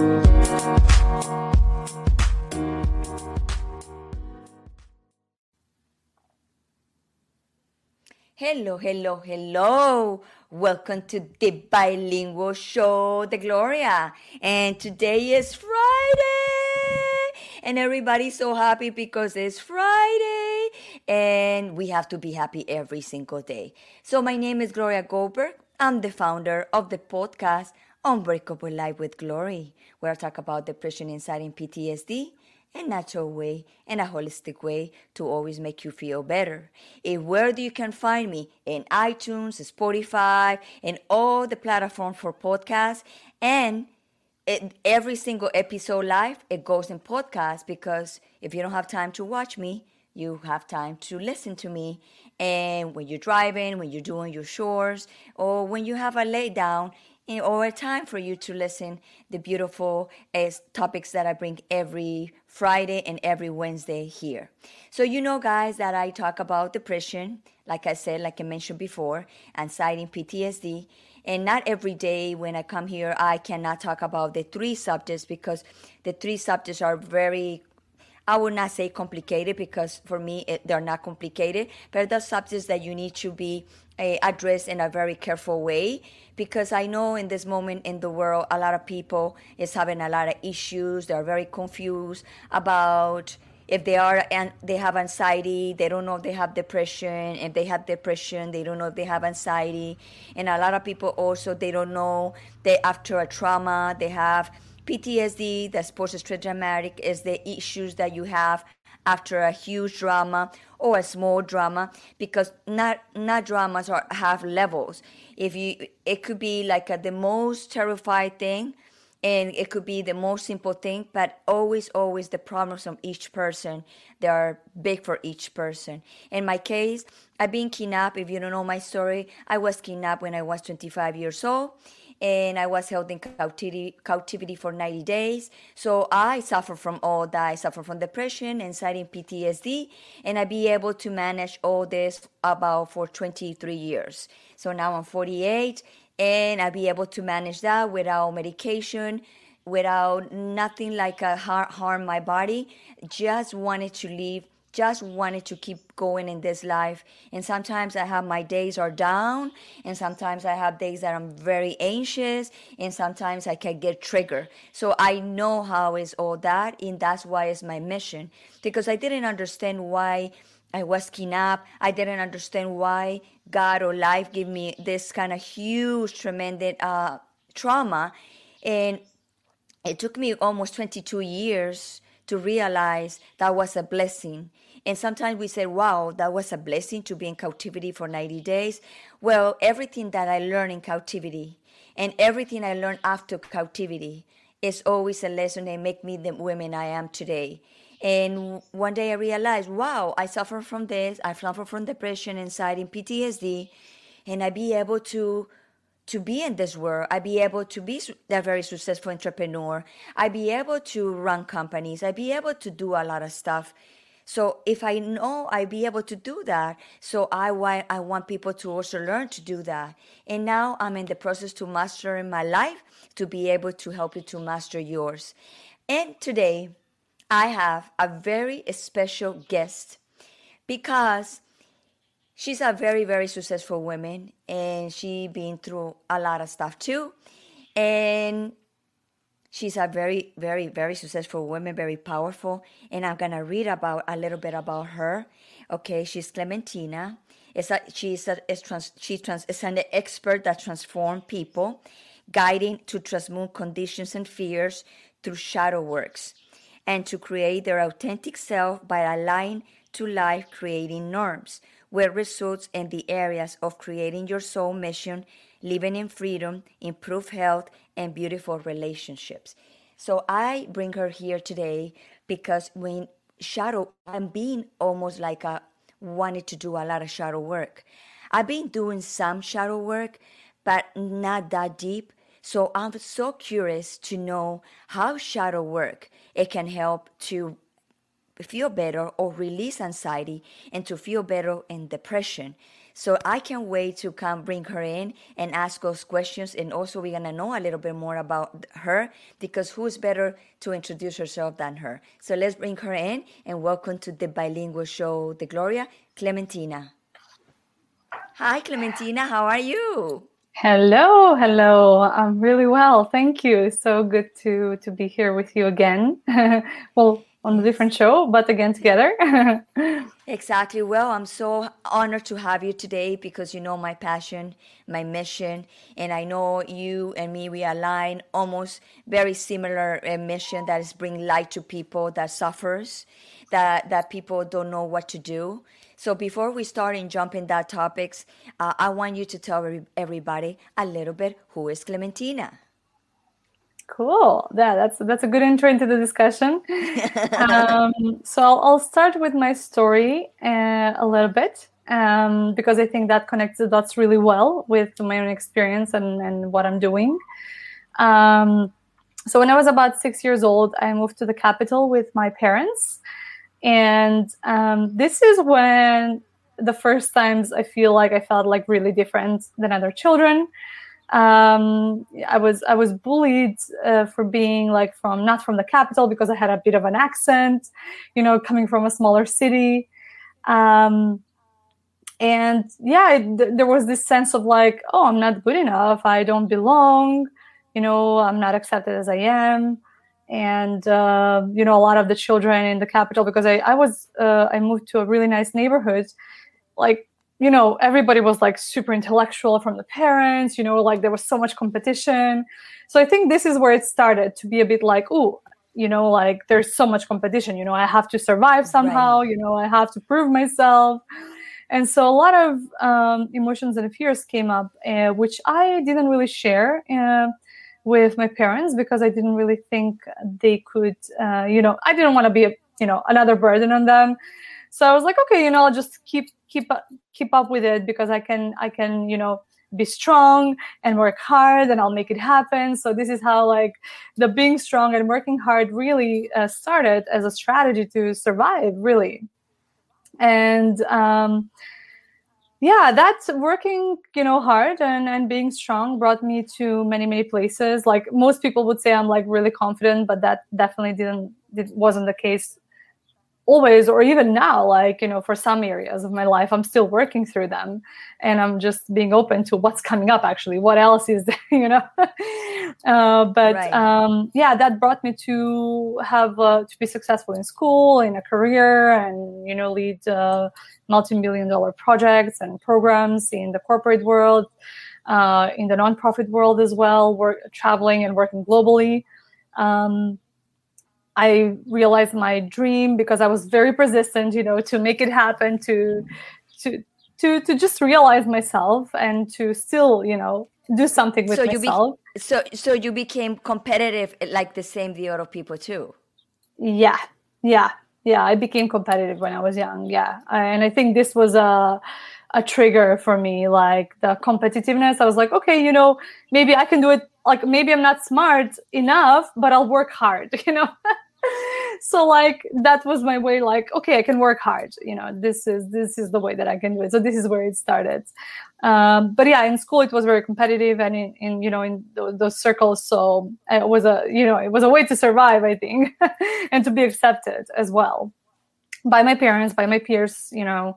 Hello, hello, hello. Welcome to the bilingual show, The Gloria. And today is Friday. And everybody's so happy because it's Friday. And we have to be happy every single day. So, my name is Gloria Goldberg. I'm the founder of the podcast Unbreakable Life with Glory, where I talk about depression, anxiety, and PTSD a natural way and a holistic way to always make you feel better. And where do you can find me? In iTunes, Spotify, and all the platforms for podcasts. And it, every single episode live, it goes in podcast because if you don't have time to watch me, you have time to listen to me. And when you're driving, when you're doing your chores, or when you have a lay down, or a time for you to listen the beautiful uh, topics that I bring every Friday and every Wednesday here. So you know guys that I talk about depression, like I said, like I mentioned before, anxiety and PTSD. And not every day when I come here, I cannot talk about the three subjects because the three subjects are very I would not say complicated because for me it, they're not complicated, but they're subjects that you need to be uh, addressed in a very careful way because I know in this moment in the world a lot of people is having a lot of issues. They're very confused about if they are and they have anxiety they don't know if they have depression if they have depression they don't know if they have anxiety and a lot of people also they don't know they after a trauma they have PTSD, that's post-stress traumatic, is the issues that you have after a huge drama or a small drama because not not dramas are have levels. If you it could be like a, the most terrifying thing and it could be the most simple thing but always always the problems of each person they are big for each person in my case i've been kidnapped if you don't know my story i was kidnapped when i was 25 years old and I was held in captivity, for 90 days. So I suffer from all that. I suffer from depression, anxiety, PTSD, and I be able to manage all this about for 23 years. So now I'm 48, and I be able to manage that without medication, without nothing like a harm my body. Just wanted to live just wanted to keep going in this life. And sometimes i have my days are down and sometimes i have days that i'm very anxious and sometimes i can get triggered. So i know how is all that and that's why it's my mission. Because i didn't understand why i was kidnapped i didn't understand why god or life gave me this kind of huge tremendous uh, trauma. And it took me almost 22 years to realize that was a blessing. And sometimes we say, wow, that was a blessing to be in captivity for 90 days. Well, everything that I learned in captivity and everything I learned after captivity is always a lesson that make me the woman I am today. And one day I realized, wow, I suffer from this. I suffer from depression, anxiety, and PTSD. And I be able to to be in this world. I be able to be a very successful entrepreneur. I be able to run companies. I be able to do a lot of stuff. So if I know I be able to do that, so I want I want people to also learn to do that. And now I'm in the process to master in my life to be able to help you to master yours. And today I have a very special guest because she's a very very successful woman and she been through a lot of stuff too and she's a very very very successful woman very powerful and i'm gonna read about a little bit about her. Okay she's clementina. It's a, she's a, it's trans, she trans, an expert that transforms people guiding to transmute conditions and fears through shadow works and to create their authentic self by aligning to life creating norms where results in the areas of creating your soul mission, living in freedom, improve health, and beautiful relationships. So I bring her here today because when shadow, I'm being almost like a wanted to do a lot of shadow work. I've been doing some shadow work, but not that deep. So I'm so curious to know how shadow work it can help to feel better or release anxiety and to feel better in depression. So I can't wait to come bring her in and ask those questions. And also, we're going to know a little bit more about her because who's better to introduce herself than her? So let's bring her in and welcome to the bilingual show, The Gloria, Clementina. Hi, Clementina. How are you? Hello, hello. I'm really well. Thank you. So good to to be here with you again. well, on a different show, but again together. exactly. Well, I'm so honored to have you today because you know my passion, my mission, and I know you and me we align almost very similar uh, mission that is bring light to people that suffers, that that people don't know what to do. So before we start and jump in that topics, uh, I want you to tell everybody a little bit who is Clementina. Cool. Yeah, that's that's a good intro into the discussion. um, so I'll, I'll, start with my story uh, a little bit um, because I think that connects the dots really well with my own experience and, and what I'm doing. Um, so when I was about six years old, I moved to the capital with my parents, and um, this is when the first times I feel like I felt like really different than other children um, I was I was bullied uh, for being like from not from the capital because I had a bit of an accent, you know, coming from a smaller city, um, and yeah, it, there was this sense of like, oh, I'm not good enough, I don't belong, you know, I'm not accepted as I am, and uh, you know, a lot of the children in the capital because I I was uh, I moved to a really nice neighborhood, like you know, everybody was like super intellectual from the parents, you know, like there was so much competition. So I think this is where it started to be a bit like, oh, you know, like there's so much competition, you know, I have to survive somehow, right. you know, I have to prove myself. And so a lot of um, emotions and fears came up, uh, which I didn't really share uh, with my parents because I didn't really think they could, uh, you know, I didn't want to be, a, you know, another burden on them. So I was like, okay, you know, I'll just keep keep up keep up with it because i can i can you know be strong and work hard and i'll make it happen. So this is how like the being strong and working hard really uh, started as a strategy to survive really. And um, yeah that's working you know hard and, and being strong brought me to many many places. Like most people would say i'm like really confident but that definitely didn't it wasn't the case always or even now like you know for some areas of my life i'm still working through them. And i'm just being open to what's coming up actually. What else is there you know? Uh, but right. um, yeah that brought me to have uh, to be successful in school in a career and you know lead uh, multi-million dollar projects and programs in the corporate world uh, in the nonprofit world as well work traveling and working globally. Um, I realized my dream because I was very persistent, you know, to make it happen, to to to to just realize myself and to still, you know, do something with so myself. Be- so so you became competitive eh, like the same the other people too. Yeah, yeah, yeah. I became competitive when I was young. Yeah, and I think this was a a trigger for me, like the competitiveness. I was like, okay, you know, maybe I can do it like maybe i'm not smart enough but i'll work hard you know? So like that was my way like okay i can work hard you know this is this is the way that i can do it. So this is where it started. Um, but yeah in school it was very competitive and in, in you know in th- those circles so it was a you know it was a way to survive i think and to be accepted as well by my parents by my peers you know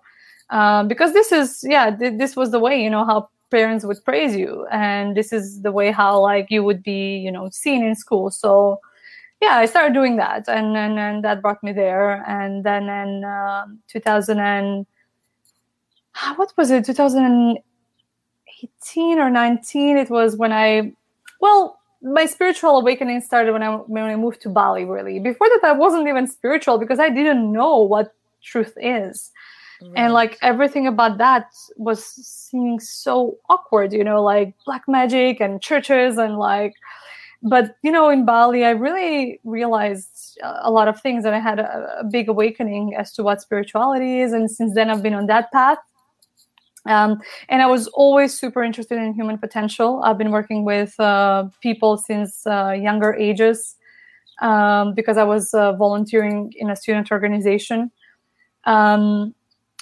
um, because this is yeah th- this was the way you know how parents would praise you. And this is the way how like you would be you know seen in school. So yeah i started doing that. And and, and that brought me there. And then in uh, 2000 and what was it? 2018 or 19 it was when i well my spiritual awakening started when i when i moved to bali really. Before that i wasn't even spiritual because i didn't know what truth is and like everything about that was seeming so awkward you know like black magic and churches and like but you know in bali i really realized a lot of things and i had a, a big awakening as to what spirituality is and since then i've been on that path um, and I was always super interested in human potential. I've been working with uh, people since uh, younger ages um, because I was uh, volunteering in a student organization. Um,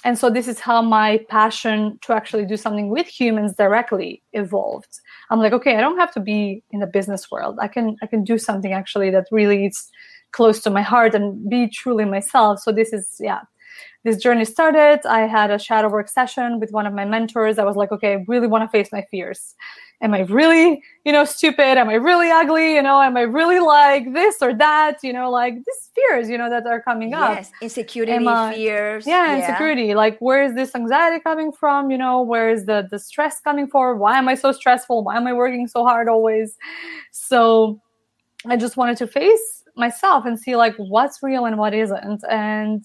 and so this is how my passion to actually do something with humans directly evolved. I'm like okay i don't have to be in the business world. I can i can do something actually that really is close to my heart and be truly myself. So this is yeah this journey started. I had a shadow work session with one of my mentors. I was like okay i really want to face my fears am I really, you know, stupid? Am I really ugly? You know, am I really like this or that? You know, like these fears, you know, that are coming up. Yes, insecurity, I, fears. Yeah, yeah, insecurity. Like, where is this anxiety coming from? You know, where is the the stress coming from? Why am I so stressful? Why am I working so hard always? So, I just wanted to face myself and see like what's real and what isn't, and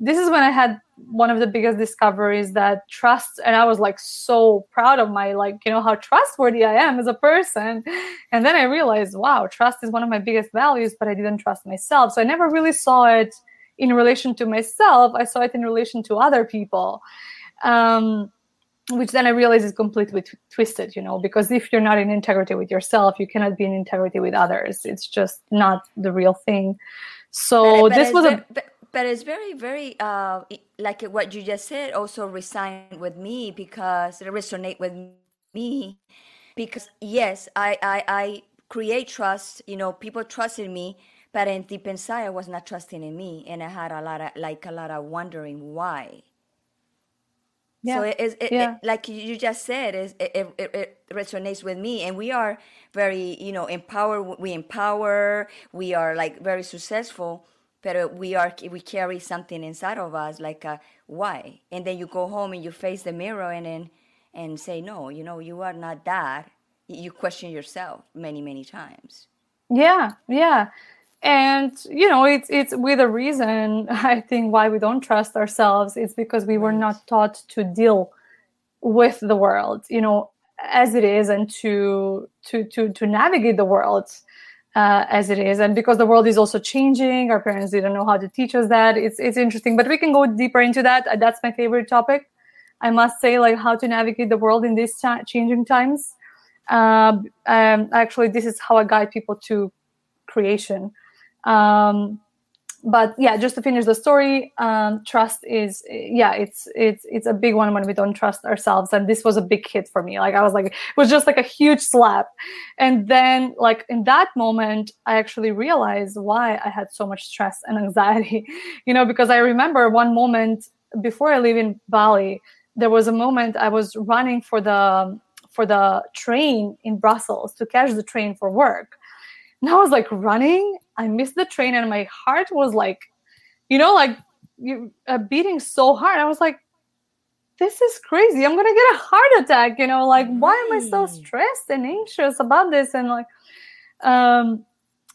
this is when I had one of the biggest discoveries that trust and I was like so proud of my like you know how trustworthy I am as a person and then I realized wow trust is one of my biggest values but I didn't trust myself so I never really saw it in relation to myself I saw it in relation to other people um, which then I realized is completely t- twisted, you know, because if you're not in integrity with yourself, you cannot be in integrity with others. It's just not the real thing. So but, but this was a. But, but it's very very uh, like what you just said also resonate with me because it resonate with me because yes I, I i create trust you know people trusted me but in deep inside i was not trusting in me and i had a lot of like a lot of wondering why yeah. So it is it, yeah. it, like you just said, it, it, it, resonates with me, and we are very, you know, empowered. We empower. We are like very successful, but we are we carry something inside of us like a why? And then you go home and you face the mirror and then and say no you know you are not that. You question yourself many many times. Yeah yeah. And you know it's it's with a reason i think why we don't trust ourselves it's because we were not taught to deal with the world you know as it is and to to to to navigate the world uh, as it is. And because the world is also changing our parents didn't know how to teach us that. It's it's interesting but we can go deeper into that. Uh, that's my favorite topic. I must say like how to navigate the world in these changing times. Uh, um, actually this is how i guide people to creation. Um, but yeah just to finish the story um, trust is yeah it's it's it's a big one when we don't trust ourselves. And this was a big hit for me. Like i was like it was just like a huge slap. And then like in that moment i actually realized why i had so much stress and anxiety. You know because i remember one moment before i leave in bali there was a moment i was running for the for the train in brussels to catch the train for work and I was like running. I missed the train, and my heart was like, you know, like you uh, beating so hard. I was like, this is crazy. I'm gonna get a heart attack. You know, like why am I so stressed and anxious about this? And like, um,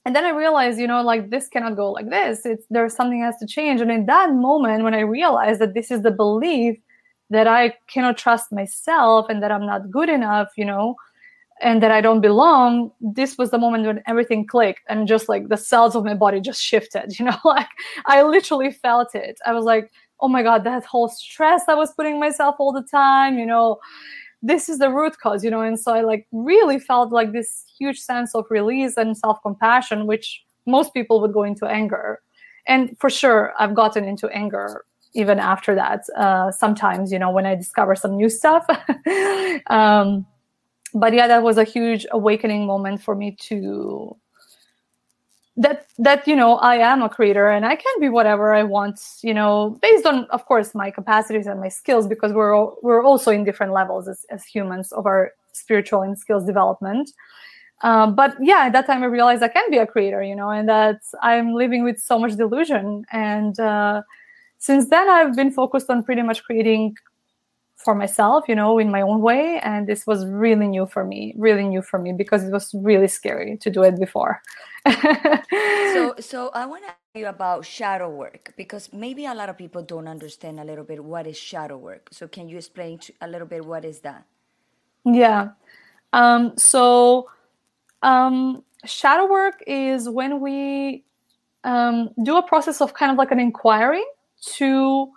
and then I realized, you know, like this cannot go like this. It's there's something has to change. And in that moment, when I realized that this is the belief that I cannot trust myself and that I'm not good enough, you know, and that I don't belong, this was the moment when everything clicked and just like the cells of my body just shifted, you know, like I literally felt it. I was like, oh my God, that whole stress I was putting myself all the time, you know, this is the root cause, you know. And so I like really felt like this huge sense of release and self compassion, which most people would go into anger. And for sure, I've gotten into anger even after that. Uh, sometimes, you know, when I discover some new stuff. um, but yeah that was a huge awakening moment for me to that that you know i am a creator and i can be whatever i want you know based on of course my capacities and my skills because we're all, we're also in different levels as, as humans of our spiritual and skills development. Um, but yeah at that time i realized i can be a creator you know and that i'm living with so much delusion. And uh, since then i've been focused on pretty much creating for myself, you know, in my own way. And this was really new for me, really new for me because it was really scary to do it before. so, so I want to ask you about shadow work because maybe a lot of people don't understand a little bit what is shadow work. So, can you explain a little bit what is that? Yeah. Um, so, um, shadow work is when we um, do a process of kind of like an inquiry to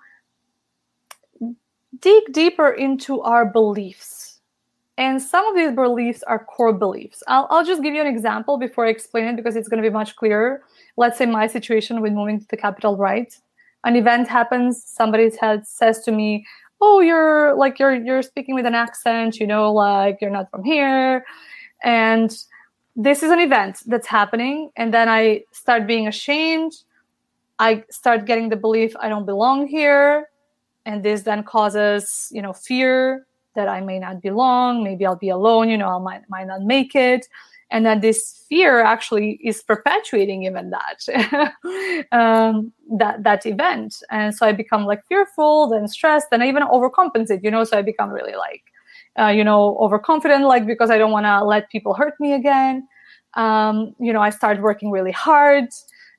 dig deeper into our beliefs. And some of these beliefs are core beliefs. I'll, I'll just give you an example before I explain it because it's going to be much clearer. Let's say my situation with moving to the capital, right? an event happens somebody says, says to me oh you're like you're you're speaking with an accent you know like you're not from here and this is an event that's happening and then i start being ashamed i start getting the belief i don't belong here and this then causes you know fear that i may not belong maybe i'll be alone you know i might, might not make it. And that this fear actually is perpetuating even that um, that that event. And so i become like fearful then stressed and i even overcompensate you know so i become really like uh, you know overconfident like because i don't want to let people hurt me again. Um, you know i start working really hard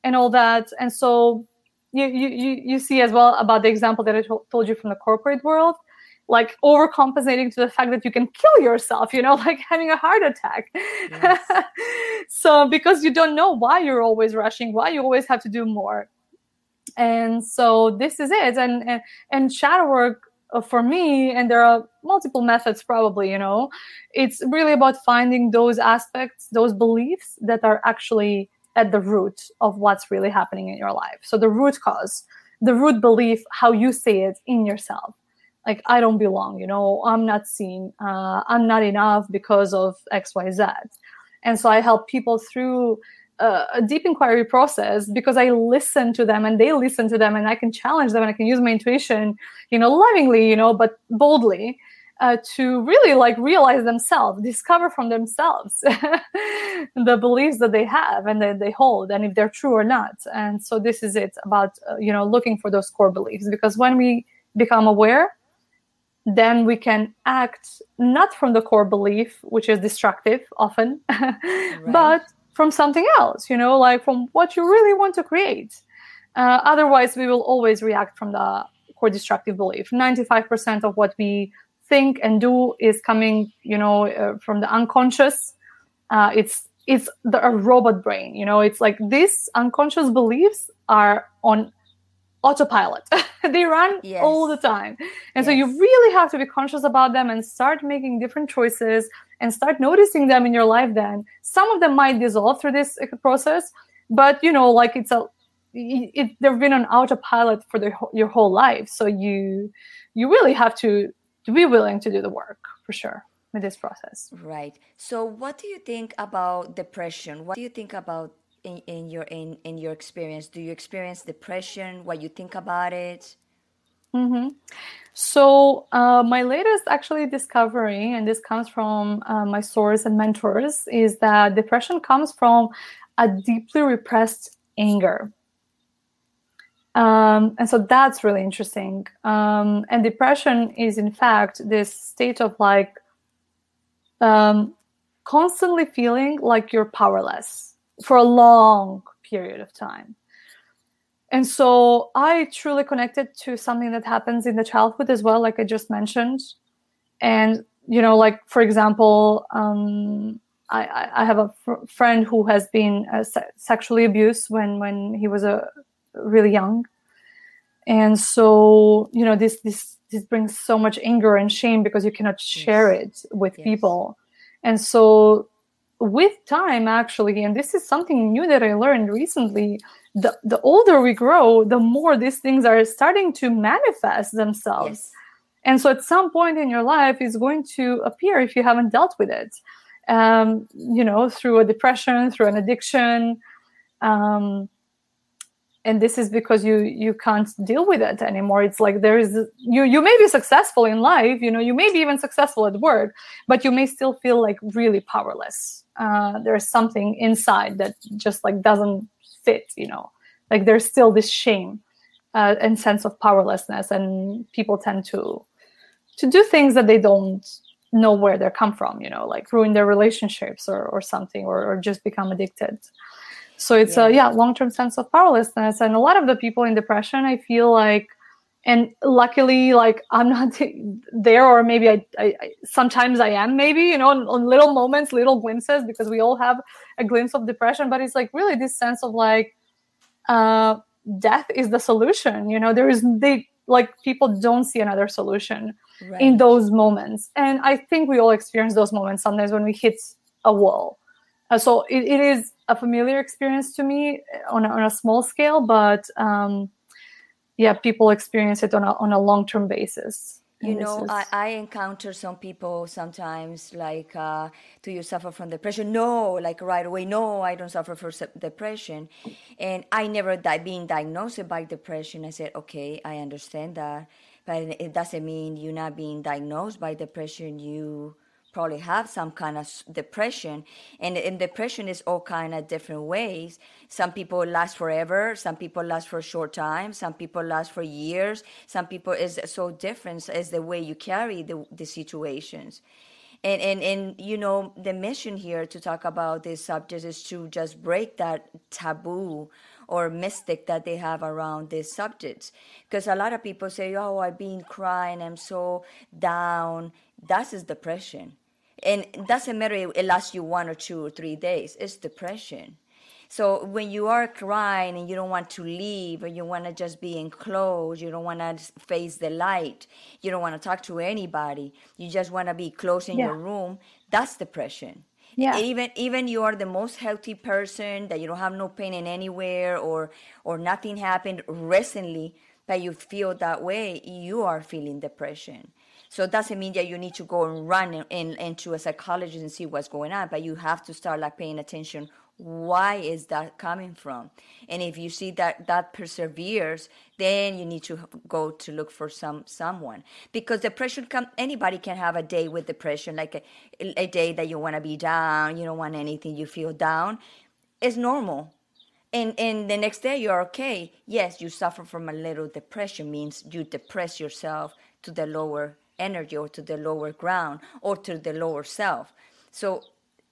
and all that. And so you you you see as well about the example that i to- told you from the corporate world like overcompensating to the fact that you can kill yourself you know like having a heart attack. Yes. so because you don't know why you're always rushing why you always have to do more. And so this is it. And and, and shadow work uh, for me and there are multiple methods probably you know it's really about finding those aspects those beliefs that are actually at the root of what's really happening in your life. So the root cause the root belief how you say it in yourself. Like i don't belong you know i'm not seen uh, i'm not enough because of xyz and so i help people through uh, a deep inquiry process because i listen to them and they listen to them and i can challenge them and i can use my intuition you know lovingly you know but boldly uh, to really like realize themselves discover from themselves the beliefs that they have and that they hold and if they're true or not and so this is it about uh, you know looking for those core beliefs because when we become aware then we can act not from the core belief, which is destructive often, right. but from something else, you know, like from what you really want to create. Uh, otherwise, we will always react from the core destructive belief. 95% of what we think and do is coming, you know, uh, from the unconscious. Uh, it's it's the, a robot brain, you know. It's like these unconscious beliefs are on autopilot. they run yes. all the time. And yes. so you really have to be conscious about them and start making different choices and start noticing them in your life then. Some of them might dissolve through this uh, process, but you know, like it's a it, it, they've been on autopilot for the, your whole life. So you you really have to to be willing to do the work for sure with this process. Right. So what do you think about depression? What do you think about in, in your in, in your experience do you experience depression what you think about it mm-hmm. so uh, my latest actually discovery and this comes from uh, my source and mentors is that depression comes from a deeply repressed anger um, and so that's really interesting um, and depression is in fact this state of like um, constantly feeling like you're powerless for a long period of time. And so I truly connected to something that happens in the childhood as well, like I just mentioned. And, you know, like for example, um, I, I, have a fr- friend who has been uh, se- sexually abused when, when he was a really young. And so, you know, this, this, this brings so much anger and shame because you cannot share yes. it with yes. people. And so with time actually and this is something new that i learned recently the, the older we grow the more these things are starting to manifest themselves yes. and so at some point in your life it's going to appear if you haven't dealt with it um, you know through a depression through an addiction um, and this is because you you can't deal with it anymore. It's like there is you you may be successful in life you know you may be even successful at work but you may still feel like really powerless. Uh, there's something inside that just like doesn't fit you know. Like there's still this shame uh, and sense of powerlessness and people tend to to do things that they don't know where they come from you know like ruin their relationships or, or something or, or just become addicted so it's yeah. a yeah. long-term sense of powerlessness. And a lot of the people in depression i feel like and luckily like i'm not there or maybe I, I, sometimes i am maybe you know on, on, little moments little glimpses because we all have a glimpse of depression. But it's like really this sense of like uh death is the solution you know? There is they like people don't see another solution right. in those moments. And i think we all experience those moments sometimes when we hit a wall. Uh, so it, it is a familiar experience to me on a, on a small scale, but um, yeah people experience it on a, on a long-term basis. You know. I, I encounter some people sometimes like uh, do you suffer from depression? No like right away no i don't suffer from depression. And i never di- being diagnosed by depression. I said okay i understand that. But it doesn't mean you're not being diagnosed by depression. You probably have some kind of depression and, and depression is all kind of different ways. Some people last forever some people last for a short time some people last for years some people is so different as the way you carry the, the situations. And, and and you know the mission here to talk about this subject is to just break that taboo or mystic that they have around these subjects. Because a lot of people say oh i've been crying i'm so down. That is depression and it doesn't matter if it lasts you one or two or three days it's depression. So when you are crying and you don't want to leave or you want to just be enclosed you don't want to face the light you don't want to talk to anybody you just want to be close in yeah. your room that's depression. Yeah. Even even you are the most healthy person that you don't have no pain in anywhere or or nothing happened recently but you feel that way you are feeling depression so it doesn't mean that you need to go and run in, in, into a psychologist and see what's going on, but you have to start like paying attention. Why is that coming from? And if you see that that perseveres, then you need to go to look for some someone because depression come anybody can have a day with depression, like a, a day that you want to be down, you don't want anything, you feel down. It's normal and and the next day you're okay yes you suffer from a little depression means you depress yourself to the lower energy or to the lower ground or to the lower self. So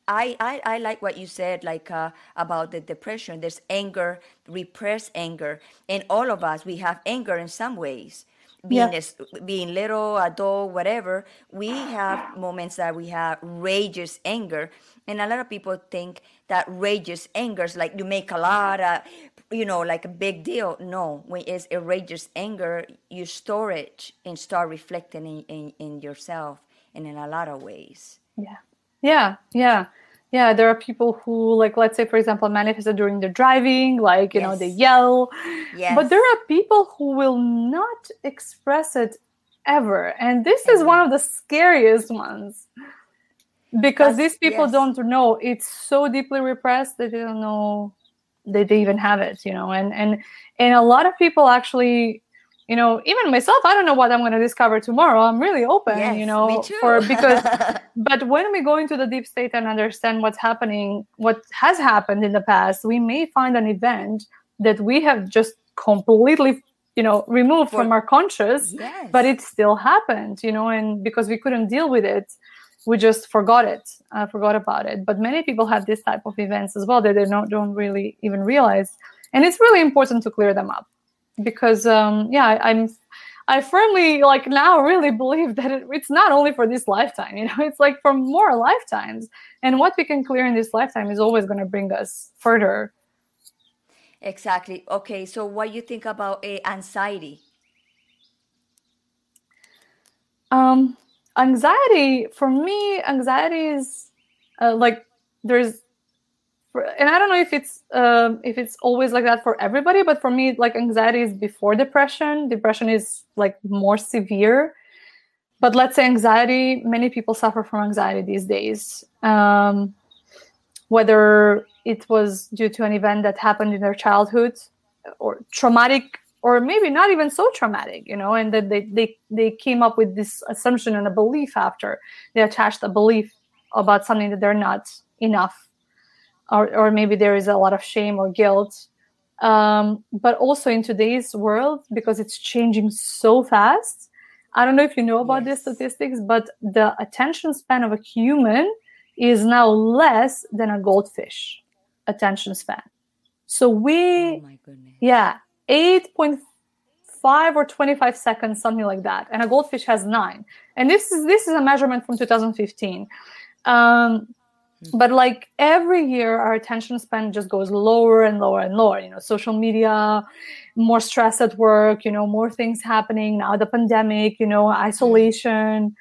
I, I, I like what you said, like uh, about the depression. There's anger, repressed anger, and all of us we have anger in some ways. Being yeah. a, being little, adult, whatever, we have moments that we have rageous anger, and a lot of people think that rageous anger is like you make a lot of you know, like a big deal. No, when it's outrageous anger, you store it and start reflecting in, in, in yourself and in a lot of ways. Yeah. Yeah. Yeah. Yeah. There are people who, like, let's say, for example, manifested during the driving, like, you yes. know, they yell. Yes. But there are people who will not express it ever. And this is one of the scariest ones because That's, these people yes. don't know it's so deeply repressed that they don't know they, they even have it you know and and and a lot of people actually you know even myself i don't know what i'm going to discover tomorrow i'm really open yes, you know for because but when we go into the deep state and understand what's happening what has happened in the past we may find an event that we have just completely you know removed for, from our conscious yes. but it still happened you know and because we couldn't deal with it we just forgot it uh, forgot about it. But many people have this type of events as well that they don't, don't really even realize. And it's really important to clear them up because um, yeah I, i'm i firmly like now really believe that it, it's not only for this lifetime you know it's like for more lifetimes. And what we can clear in this lifetime is always going to bring us further. Exactly. Okay so what you think about uh, anxiety? Um anxiety for me anxiety is uh, like there's and i don't know if it's uh, if it's always like that for everybody but for me like anxiety is before depression. Depression is like more severe. But let's say anxiety many people suffer from anxiety these days. Um, whether it was due to an event that happened in their childhood or traumatic or maybe not even so traumatic you know and that they, they they came up with this assumption and a belief after. They attached a belief about something that they're not enough or, or maybe there is a lot of shame or guilt. Um, but also in today's world because it's changing so fast i don't know if you know about yes. these statistics but the attention span of a human is now less than a goldfish attention span. So we oh yeah 8.5 or 25 seconds, something like that. And a goldfish has nine. And this is this is a measurement from 2015. Um, but like every year our attention span just goes lower and lower and lower you know social media more stress at work you know more things happening now the pandemic you know isolation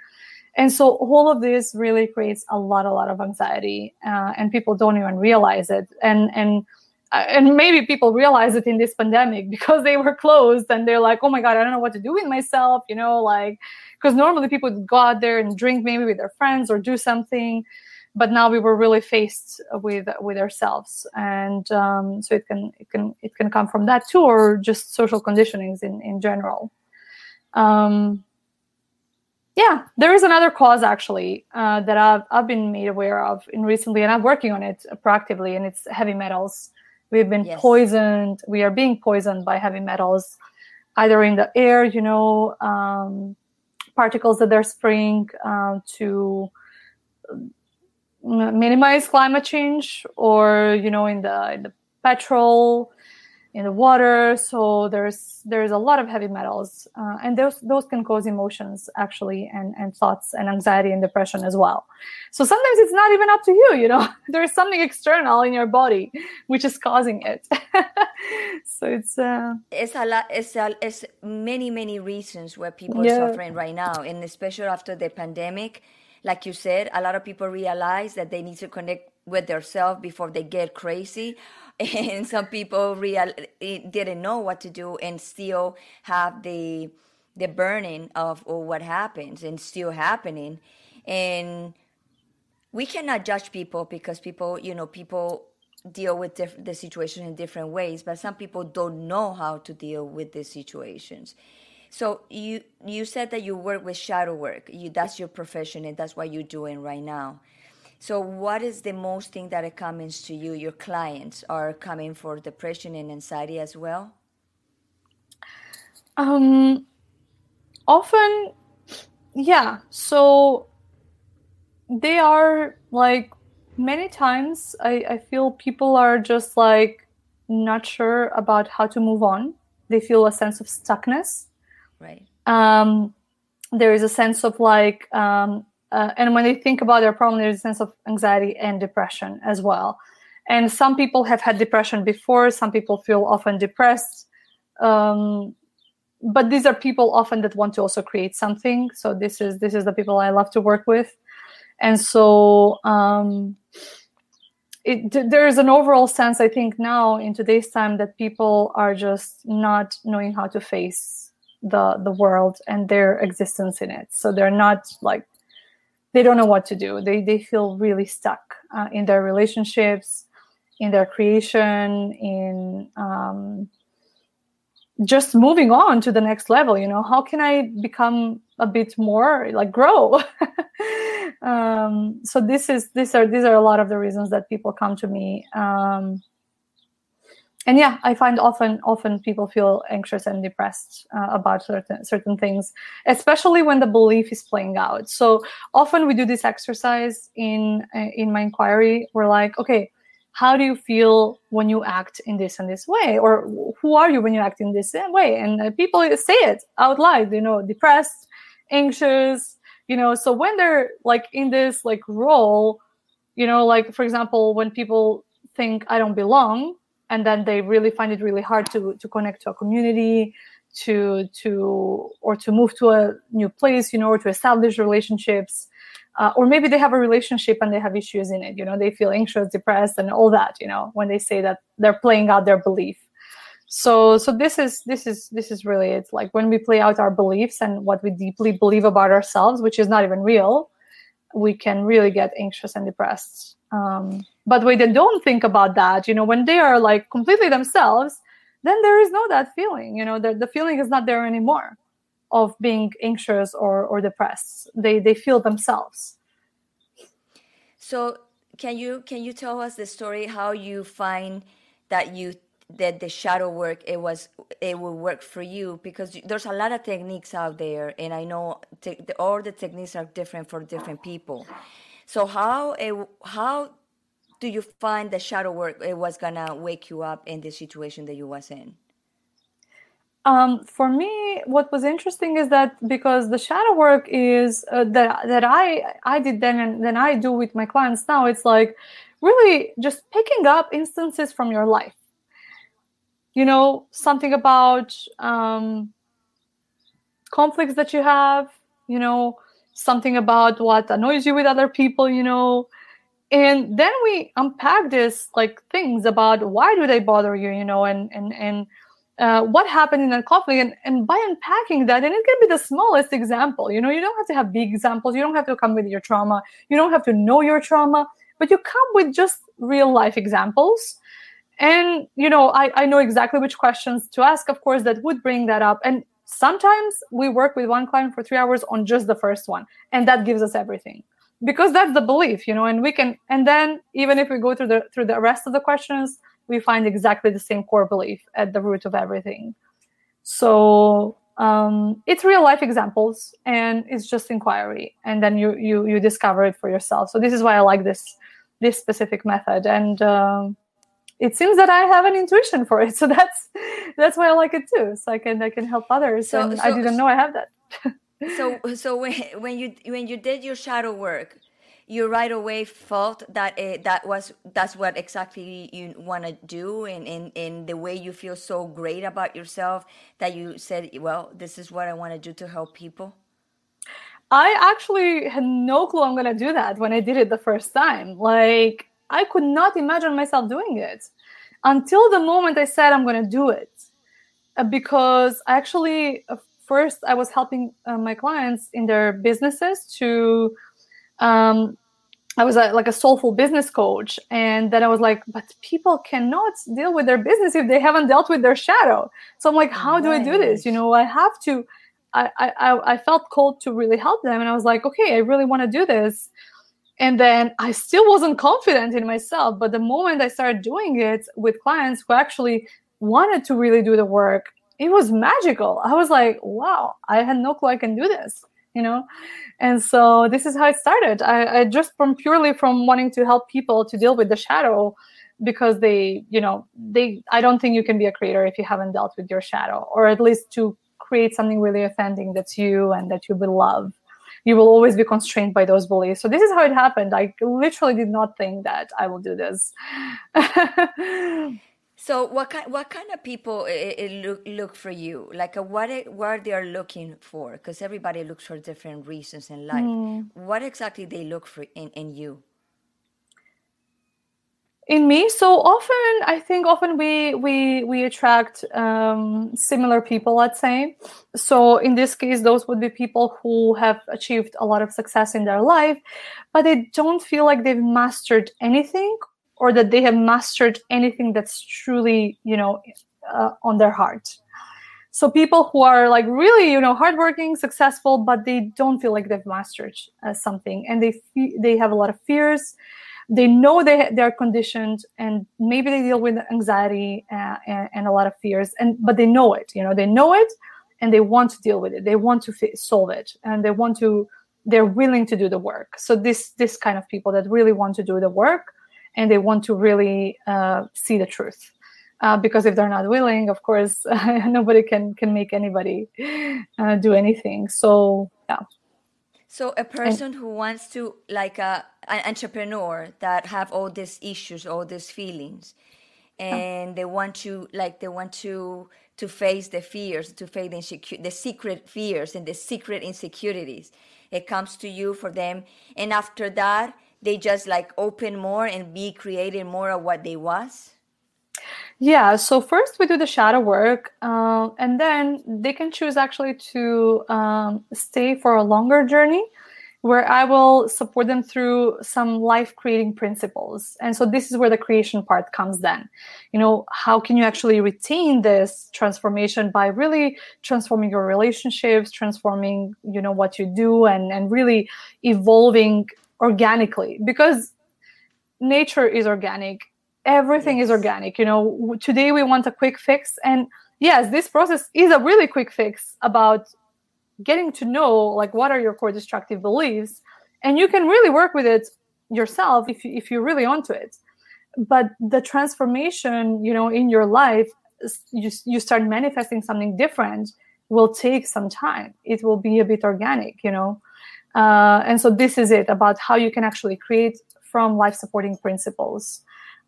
and so all of this really creates a lot a lot of anxiety uh, and people don't even realize it and and and maybe people realize it in this pandemic because they were closed and they're like oh my god i don't know what to do with myself you know like because normally people would go out there and drink maybe with their friends or do something but now we were really faced with with ourselves. And um, so it can it can it can come from that too or just social conditionings in in general. Um, yeah there is another cause actually uh, that I've, I've been made aware of in recently and i'm working on it proactively and it's heavy metals we've been yes. poisoned we are being poisoned by heavy metals either in the air you know um, particles that they're spraying uh, to minimize climate change or you know in the, in the petrol in the water so there's there's a lot of heavy metals uh, and those those can cause emotions actually and and thoughts and anxiety and depression as well. So sometimes it's not even up to you you know? There's something external in your body which is causing it. So it's uh it's a lot it's a, it's many many reasons where people yeah. are suffering right now and especially after the pandemic like you said, a lot of people realize that they need to connect with themselves before they get crazy. And some people real didn't know what to do and still have the the burning of, of what happens and still happening. And we cannot judge people because people, you know, people deal with diff- the situation in different ways, but some people don't know how to deal with these situations. So you you said that you work with shadow work. You that's your profession and that's what you're doing right now. So what is the most thing that comes to you? Your clients are coming for depression and anxiety as well. Um, often, yeah. So they are like many times. I I feel people are just like not sure about how to move on. They feel a sense of stuckness Right. Um, there is a sense of like, um, uh, and when they think about their problem, there's a sense of anxiety and depression as well. And some people have had depression before. Some people feel often depressed. Um, but these are people often that want to also create something. So this is this is the people I love to work with. And so um, it, there is an overall sense, I think, now in today's time that people are just not knowing how to face the the world and their existence in it. So they're not like they don't know what to do. They they feel really stuck uh, in their relationships in their creation in um, just moving on to the next level you know? How can i become a bit more like grow? Um, so this is these are these are a lot of the reasons that people come to me. Um, and yeah i find often often people feel anxious and depressed uh, about certain certain things especially when the belief is playing out. So often we do this exercise in uh, in my inquiry. We're like okay how do you feel when you act in this and this way? Or who are you when you act in this way? And uh, people say it out loud you know depressed anxious you know so when they're like in this like role you know like for example when people think i don't belong and then they really find it really hard to to connect to a community to to or to move to a new place you know or to establish relationships uh, or maybe they have a relationship and they have issues in it you know they feel anxious depressed and all that you know when they say that they're playing out their belief. So so this is this is this is really it's like when we play out our beliefs and what we deeply believe about ourselves which is not even real we can really get anxious and depressed um, but when they don't think about that, you know, when they are like completely themselves, then there is no that feeling. You know, the, the feeling is not there anymore of being anxious or, or depressed. They they feel themselves. So can you can you tell us the story how you find that you that the shadow work it was it will work for you because there's a lot of techniques out there and i know te- all the techniques are different for different people so how it, how do you find the shadow work it was gonna wake you up in the situation that you was in? Um, for me, what was interesting is that because the shadow work is uh, that that I I did then and then I do with my clients now, it's like really just picking up instances from your life. You know, something about um, conflicts that you have. You know, something about what annoys you with other people. You know, and then we unpack this like things about why do they bother you you know and and and uh, what happened in that conflict. And, and by unpacking that and it can be the smallest example you know you don't have to have big examples. You don't have to come with your trauma. You don't have to know your trauma but you come with just real life examples. And you know I, I know exactly which questions to ask of course that would bring that up. And sometimes we work with one client for three hours on just the first one and that gives us everything because that's the belief you know and we can and then even if we go through the through the rest of the questions we find exactly the same core belief at the root of everything so um, it's real life examples and it's just inquiry and then you you you discover it for yourself so this is why i like this this specific method and um, it seems that I have an intuition for it. So that's that's why I like it too. So I can I can help others. So, and so, I didn't know I have that. so so when when you when you did your shadow work, you right away felt that it, that was that's what exactly you want to do and in in the way you feel so great about yourself that you said well this is what i want to do to help people i actually had no clue i'm going to do that when i did it the first time like I could not imagine myself doing it until the moment I said I'm going to do it. Uh, because I actually, uh, first, I was helping uh, my clients in their businesses to. Um, I was a, like a soulful business coach, and then I was like, but people cannot deal with their business if they haven't dealt with their shadow. So I'm like, how do I do this? You know, I have to. I I I felt called to really help them, and I was like, okay, I really want to do this and then I still wasn't confident in myself. But the moment I started doing it with clients who actually wanted to really do the work, it was magical. I was like, wow, I had no clue I can do this, you know? And so this is how it started. I, I just from purely from wanting to help people to deal with the shadow because they, you know, they, I don't think you can be a creator if you haven't dealt with your shadow or at least to create something really authentic that's you and that you will love you will always be constrained by those beliefs. So this is how it happened. I literally did not think that I will do this. so what kind what kind of people it, it look look for you? Like a, what it, what they are looking for? Because everybody looks for different reasons in life. Mm. What exactly they look for in in you? in me so often i think often we we we attract um, similar people let's say so in this case those would be people who have achieved a lot of success in their life but they don't feel like they've mastered anything or that they have mastered anything that's truly you know uh, on their heart. So people who are like really you know hardworking successful but they don't feel like they've mastered uh, something and they fe- they have a lot of fears. They know they they're conditioned and maybe they deal with anxiety uh, and, and, a lot of fears and but they know it you know they know it and they want to deal with it. They want to solve it and they want to they're willing to do the work. So this this kind of people that really want to do the work and they want to really uh, see the truth uh, because if they're not willing of course nobody can can make anybody uh, do anything so yeah so a person and, who wants to like a an entrepreneur that have all these issues, all these feelings, and oh. they want to like they want to to face the fears, to face the insecure, the secret fears and the secret insecurities. It comes to you for them, and after that, they just like open more and be creating more of what they was. Yeah, so first we do the shadow work, uh, and then they can choose actually to um, stay for a longer journey where I will support them through some life creating principles. And so this is where the creation part comes then. You know, how can you actually retain this transformation by really transforming your relationships, transforming, you know, what you do and, and really evolving organically because nature is organic. Everything yes. is organic you know. Today we want a quick fix and yes this process is a really quick fix about getting to know like what are your core destructive beliefs and you can really work with it yourself if, you, if you're really onto it. But the transformation you know in your life you, you start manifesting something different will take some time. It will be a bit organic you know uh, and so this is it about how you can actually create from life supporting principles.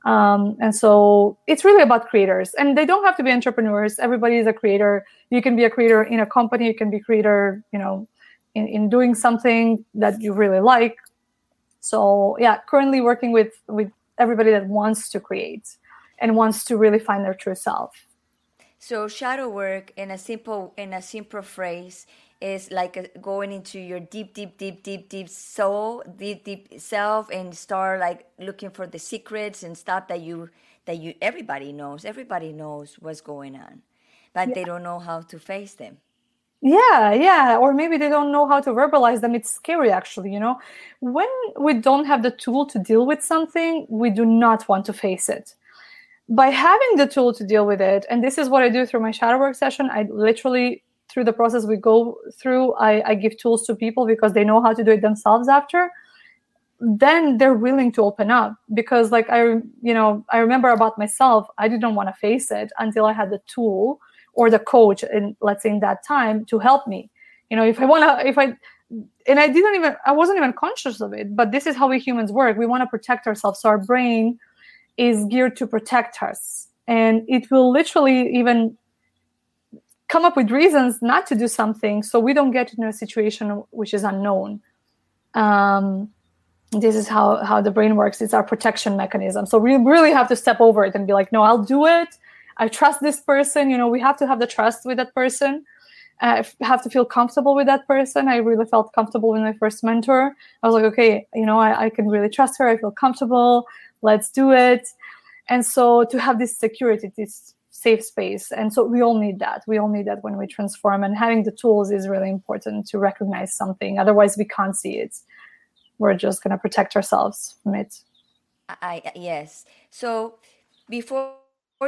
Um, and so it's really about creators. And they don't have to be entrepreneurs. Everybody is a creator. You can be a creator in a company. You can be a creator you know in, in doing something that you really like. So yeah, currently working with with everybody that wants to create and wants to really find their true self. So shadow work in a simple in a simple phrase is like going into your deep deep deep deep deep soul, deep deep self and start like looking for the secrets and stuff that you that you everybody knows. Everybody knows what's going on. But yeah. they don't know how to face them yeah yeah or maybe they don't know how to verbalize them it's scary actually you know when we don't have the tool to deal with something we do not want to face it by having the tool to deal with it and this is what i do through my shadow work session i literally through the process we go through I, I give tools to people because they know how to do it themselves after then they're willing to open up. Because like i you know i remember about myself i didn't want to face it until i had the tool or the coach in let's say in that time to help me. You know if i want to if i and i didn't even i wasn't even conscious of it but this is how we humans work. We want to protect ourselves. So our brain is geared to protect us. And it will literally even come up with reasons not to do something so we don't get into a situation which is unknown um, this is how how the brain works it's our protection mechanism so we really have to step over it and be like no i'll do it I trust this person. You know, we have to have the trust with that person. I have to feel comfortable with that person. I really felt comfortable with my first mentor. I was like, okay, you know, I, I can really trust her. I feel comfortable. Let's do it. And so to have this security, this safe space. And so we all need that. We all need that when we transform. And having the tools is really important to recognize something. Otherwise, we can't see it. We're just going to protect ourselves from it. I yes. So before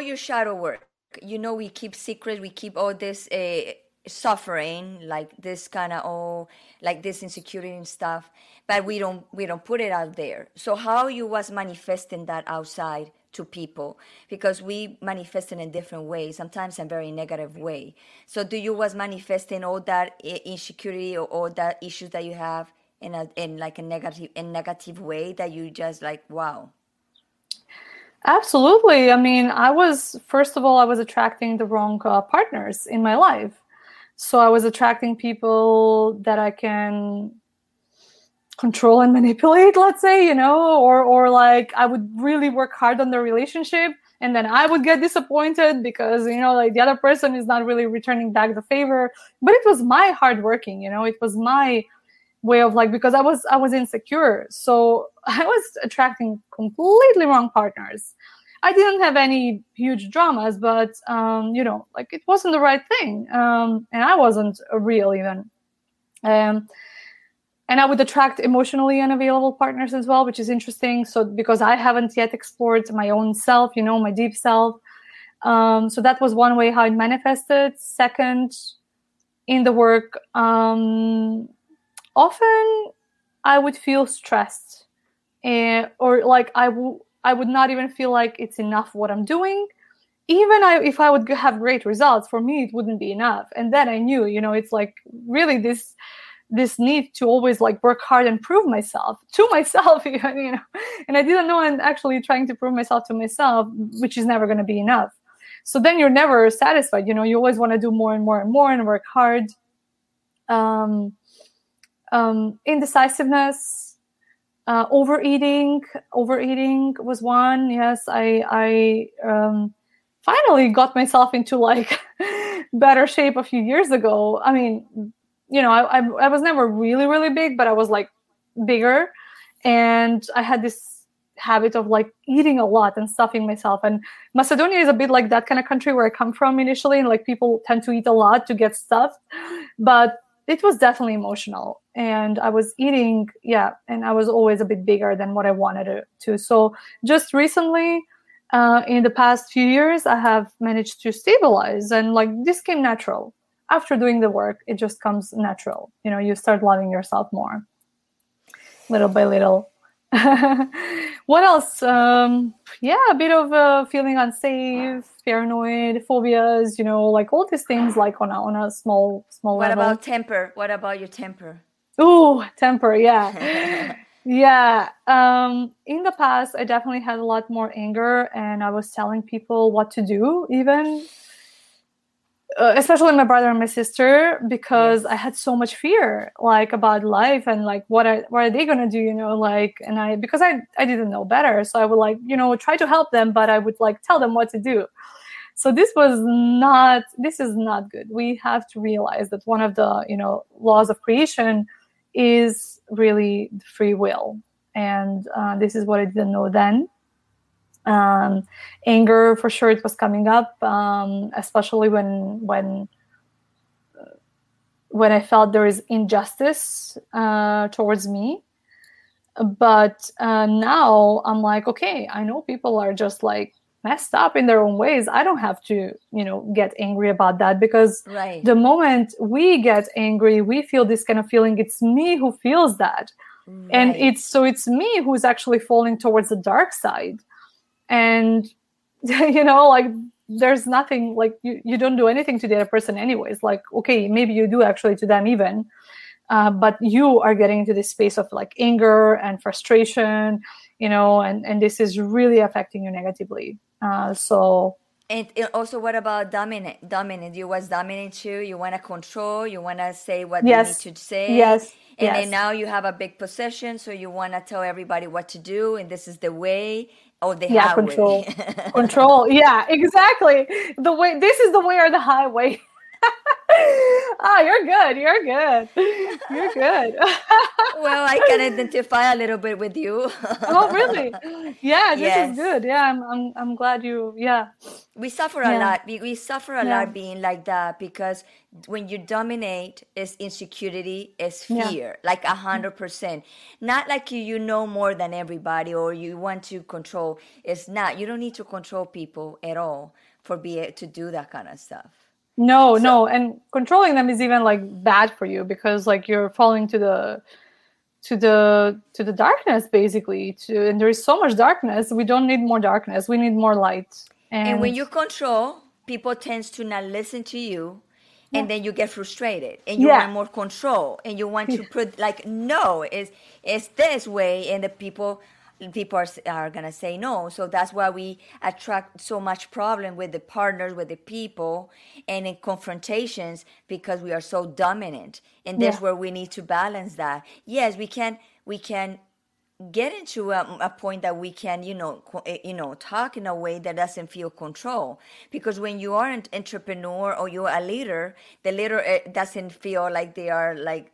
your shadow work you know we keep secret we keep all this uh, suffering like this kind of oh like this insecurity and stuff but we don't we don't put it out there. So how you was manifesting that outside to people? Because we manifest in different way sometimes in very negative way. So do you was manifesting all that insecurity or all that issues that you have in a in like a negative in negative way that you just like wow? Absolutely. I mean, I was, first of all, I was attracting the wrong uh, partners in my life. So I was attracting people that I can control and manipulate, let's say, you know, or, or like I would really work hard on the relationship and then I would get disappointed because, you know, like the other person is not really returning back the favor. But it was my hard working, you know, it was my way of like because i was i was insecure so i was attracting completely wrong partners i didn't have any huge dramas but um, you know like it wasn't the right thing. Um, and i wasn't real even. Um, and i would attract emotionally unavailable partners as well which is interesting. So because i haven't yet explored my own self you know my deep self. Um, so that was one way how it manifested. Second in the work um, often I would feel stressed, and, or like I would I would not even feel like it's enough what I'm doing. Even I, if I would have great results, for me it wouldn't be enough. And then I knew, you know, it's like really this this need to always like work hard and prove myself to myself even you know and i didn't know i'm actually trying to prove myself to myself which is never going to be enough so then you're never satisfied you know you always want to do more and more and more and work hard um, um, indecisiveness, uh, overeating. Overeating was one. Yes, I I um, finally got myself into like better shape a few years ago. I mean, you know, I, I I was never really really big, but I was like bigger, and I had this habit of like eating a lot and stuffing myself and macedonia is a bit like that kind of country where i come from initially and like people tend to eat a lot to get stuffed but it was definitely emotional and i was eating yeah and i was always a bit bigger than what i wanted to so just recently uh, in the past few years i have managed to stabilize and like this came natural after doing the work it just comes natural you know you start loving yourself more little by little what else? Um, yeah, a bit of uh, feeling unsafe, paranoid, phobias. You know, like all these things, like on a on a small small what level. What about temper? What about your temper? Ooh, temper. Yeah, yeah. Um, in the past, I definitely had a lot more anger, and I was telling people what to do, even uh, especially my brother and my sister because i had so much fear like about life and like what are what are they going to do you know like and i because i i didn't know better so i would like you know try to help them but i would like tell them what to do so this was not this is not good we have to realize that one of the you know laws of creation is really free will. And uh, this is what i didn't know then. Um, anger for sure it was coming up um, especially when when when i felt there is injustice uh, towards me. But uh, now i'm like okay i know people are just like messed up in their own ways i don't have to you know get angry about that because right. the moment we get angry we feel this kind of feeling it's me who feels that right. and it's so it's me who's actually falling towards the dark side and you know like there's nothing like you, you don't do anything to the other person anyways like okay maybe you do actually to them even uh, but you are getting into this space of like anger and frustration you know and and this is really affecting you negatively uh, so and also, what about dominant? Dominant. You was dominant you. You want to control. You want to say what yes. they need to say. Yes. And yes. then now you have a big possession, so you want to tell everybody what to do, and this is the way. Oh, the yeah, highway. control. control. Yeah, exactly. The way. This is the way or the highway. ah, you're good. You're good. You're good. well, I can identify a little bit with you. oh, really? Yeah, this yes. is good. Yeah, I'm, I'm, I'm glad you. Yeah. We suffer a yeah. lot. We, we suffer a yeah. lot being like that because when you dominate, is insecurity, is fear, yeah. like a hundred percent. Not like you, you know more than everybody or you want to control. It's not. You don't need to control people at all for be to do that kind of stuff. No, so, no, and controlling them is even like bad for you because like you're falling to the to the to the darkness basically. To and there is so much darkness. We don't need more darkness. We need more light. And, and when you control, people tends to not listen to you. And then you get frustrated, and you yeah. want more control, and you want to put like, no, it's it's this way, and the people people are, are going to say no. So that's why we attract so much problem with the partners with the people and in confrontations because we are so dominant. And that's yeah. where we need to balance that. Yes we can we can get into a, a, point that we can you know eh, you know talk in a way that doesn't feel control. Because when you are an entrepreneur or you're a leader the leader eh, doesn't feel like they are like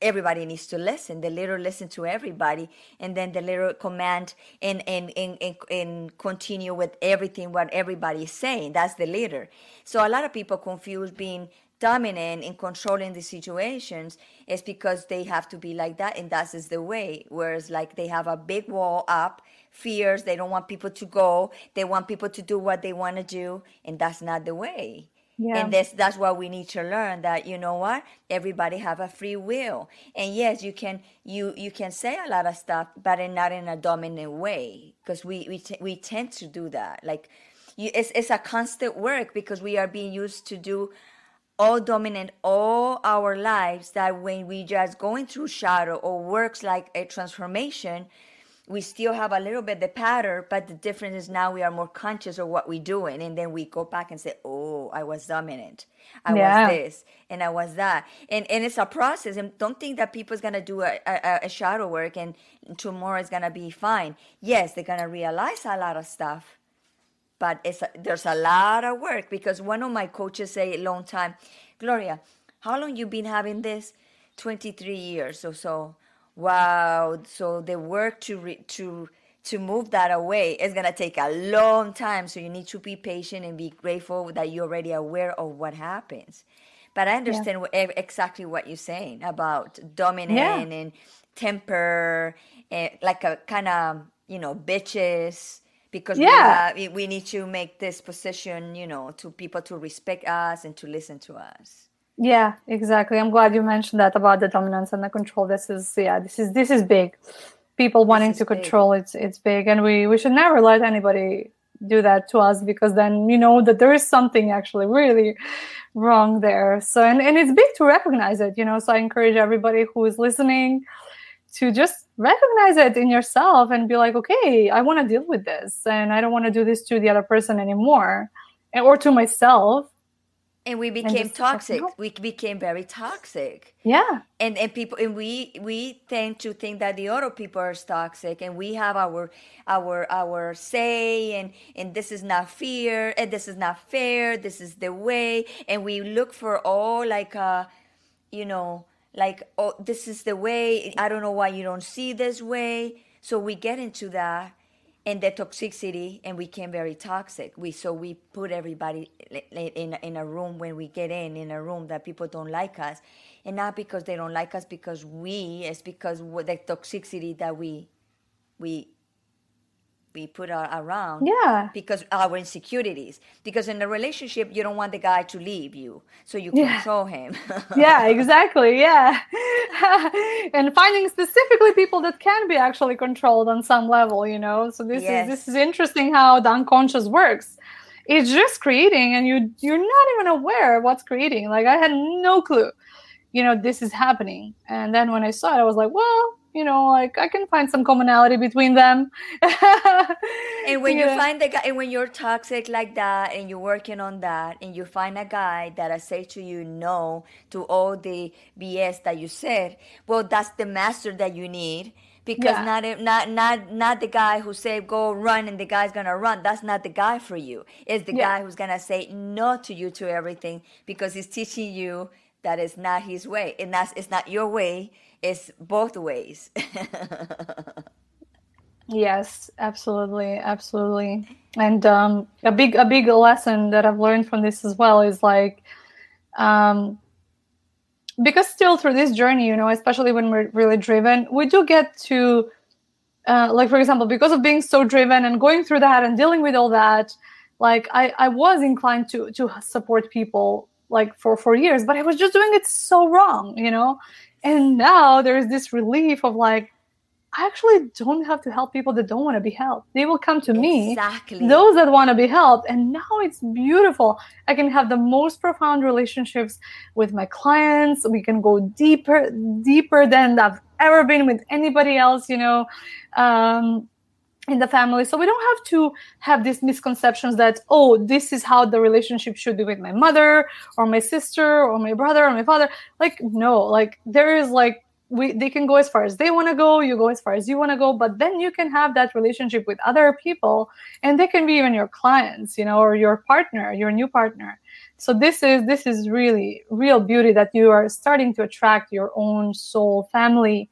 everybody needs to listen. The leader listen to everybody, and then the leader command and and, and, and and continue with everything what everybody is saying. That's the leader. So a lot of people confuse being dominant in controlling the situations is because they have to be like that, and that is the way. Whereas like they have a big wall up, fears. They don't want people to go. They want people to do what they want to do, and that's not the way. Yeah. And that's that's what we need to learn that you know what? Everybody have a free will. And yes you can you you can say a lot of stuff but in, not in a dominant way because we we, t- we tend to do that. Like you, it's, it's a constant work because we are being used to do all dominant all our lives that when we just going through shadow or works like a transformation we still have a little bit the pattern, but the difference is now we are more conscious of what we're doing, and then we go back and say, "Oh, I was dominant. I yeah. was this, and I was that." And and it's a process. And don't think that people's gonna do a, a, a shadow work and tomorrow is gonna be fine. Yes, they're gonna realize a lot of stuff, but it's a, there's a lot of work because one of my coaches say a long time, Gloria, how long you been having this? Twenty three years or so Wow. So the work to re- to to move that away is going to take a long time. So you need to be patient and be grateful that you're already aware of what happens. But I understand yeah. what, exactly what you're saying about dominant yeah. and temper, and like a kind of you know bitches because yeah. we, have, we need to make this position you know to people to respect us and to listen to us. Yeah, exactly. I'm glad you mentioned that about the dominance and the control. This is yeah, this is this is big. People wanting to control big. it's it's big, and we we should never let anybody do that to us because then you know that there is something actually really wrong there. So and and it's big to recognize it, you know. So I encourage everybody who is listening to just recognize it in yourself and be like, okay, I want to deal with this, and I don't want to do this to the other person anymore, and, or to myself and we became toxic. we became very toxic. Yeah. And and people and we we tend to think that the other people are toxic and we have our our our say and and this is not fair and this is not fair this is the way. And we look for all like uh you know like oh this is the way. I don't know why you don't see this way. So we get into that and the toxicity and we became very toxic. We so we put everybody in, in a room when we get in in a room that people don't like us. And not because they don't like us because we it's because the toxicity that we we we put around yeah. because our insecurities. Because in a relationship you don't want the guy to leave you so you control yeah. him. Yeah exactly yeah. And finding specifically people that can be actually controlled on some level you know? So this yes. is this is interesting how the unconscious works. It's just creating and you you're not even aware what's creating. Like i had no clue you know this is happening. And then when i saw it i was like well you know, like I can find some commonality between them. and when yeah. you find the guy, and when you're toxic like that, and you're working on that, and you find a guy that I say to you no to all the BS that you said, well, that's the master that you need because yeah. not not not not the guy who say go run and the guy's gonna run. That's not the guy for you. It's the yeah. guy who's gonna say no to you to everything because he's teaching you that it's not his way and that's it's not your way it's both ways. yes, absolutely, absolutely. And um, a big a big lesson that I've learned from this as well is like um, because still through this journey, you know, especially when we're really driven, we do get to uh, like for example, because of being so driven and going through that and dealing with all that, like I, I was inclined to to support people like for for years, but I was just doing it so wrong, you know. And now there's this relief of like, I actually don't have to help people that don't want to be helped. They will come to me. Exactly. Those that want to be helped. And now it's beautiful. I can have the most profound relationships with my clients. We can go deeper, deeper than I've ever been with anybody else, you know. Um, in the family. So we don't have to have these misconceptions that oh this is how the relationship should be with my mother or my sister or my brother or my father. Like no like there is like we they can go as far as they want to go you go as far as you want to go but then you can have that relationship with other people and they can be even your clients you know or your partner your new partner. So this is this is really real beauty that you are starting to attract your own soul family